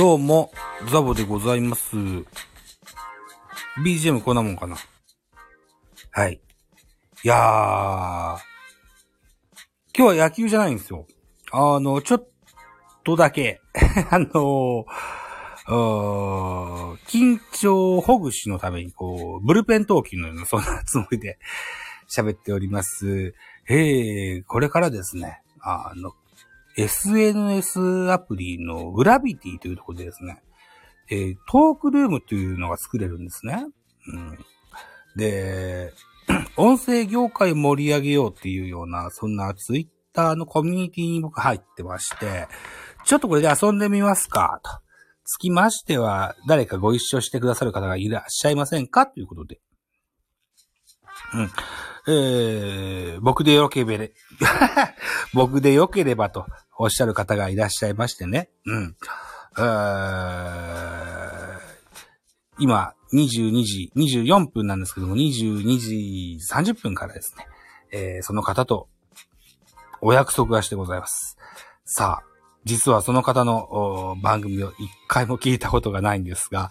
どうも、ザボでございます。BGM こんなもんかなはい。いやー、今日は野球じゃないんですよ。あの、ちょっとだけ、あのー緊張ほぐしのために、こう、ブルペン投球のような、そんなつもりで喋っております。えー、これからですね、あの、SNS アプリのグラビティというところでですね、えートークルームというのが作れるんですね。うん、で、音声業界盛り上げようっていうような、そんなツイッターのコミュニティに僕入ってまして、ちょっとこれで遊んでみますか、と。つきましては、誰かご一緒してくださる方がいらっしゃいませんかということで。うん。えー、僕でよければ、僕でよければとおっしゃる方がいらっしゃいましてね。うん。えー今、22時、24分なんですけども、22時30分からですね、えーその方とお約束がしてございます。さあ、実はその方の番組を一回も聞いたことがないんですが、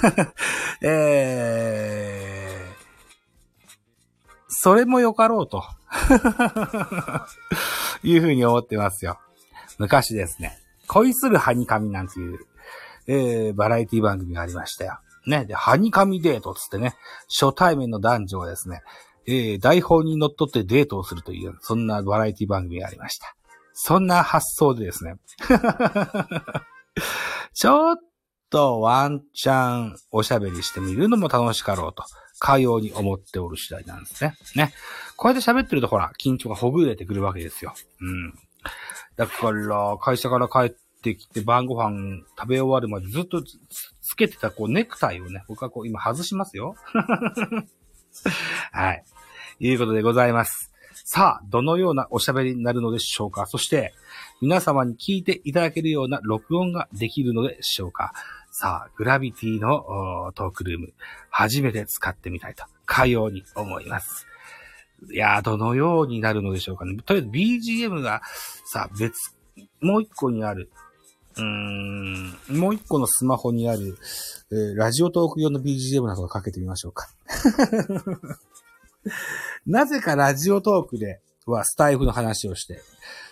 えーそれもよかろうと、いうふうに思ってますよ。昔ですね、恋するハニカミなんていう、えーバラエティ番組がありましたよ。ね。で、ハニカミデートつってね、初対面の男女がですね、えー台本にのっとってデートをするという、そんなバラエティ番組がありました。そんな発想でですね、ちょっとワンチャンおしゃべりしてみるのも楽しかろうと、かように思っておる次第なんですね。ね。こうやって喋ってるとほら、緊張がほぐれてくるわけですよ。うん。だから、会社から帰ってきて晩ご飯食べ終わるまでずっとつつけてたこうネクタイをね、僕はこう今外しますよ。はい。いうことでございます。さあ、どのようなおしゃべりになるのでしょうかそして、皆様に聞いていただけるような録音ができるのでしょうかさあ、グラビティのトークルーム、初めて使ってみたいと、かように思います。いやー、どのようになるのでしょうかね。とりあえず BGM が、さあ、別、もう一個にある、うーん、もう一個のスマホにある、えーラジオトーク用の BGM などをかけてみましょうか。なぜかラジオトークではスタイフの話をして、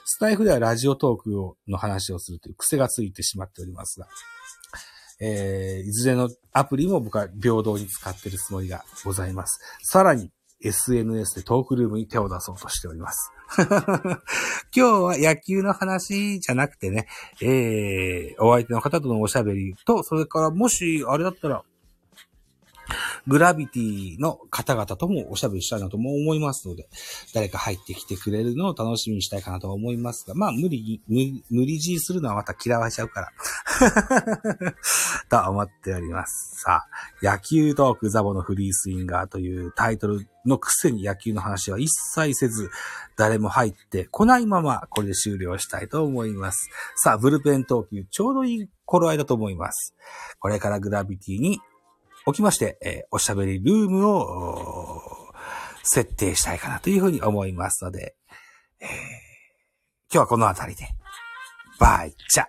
スタイフではラジオトークをの話をするという癖がついてしまっておりますが、えー、いずれのアプリも僕は平等に使ってるつもりがございます。さらに SNS でトークルームに手を出そうとしております。今日は野球の話じゃなくてね、えー、お相手の方とのおしゃべりと、それからもしあれだったら、グラビティの方々ともおしゃべりしたいなとも思いますので、誰か入ってきてくれるのを楽しみにしたいかなと思いますが、まあ無理に、無無理強いするのはまた嫌われちゃうから。と思っております。さあ、野球トークザボのフリースインガーというタイトルのくせに野球の話は一切せず、誰も入ってこないままこれで終了したいと思います。さあ、ブルペン投球ちょうどいい頃合いだと思います。これからグラビティにおきまして、えおしゃべりルームを設定したいかなというふうに思いますので、えー今日はこのあたりで、バイ。チャ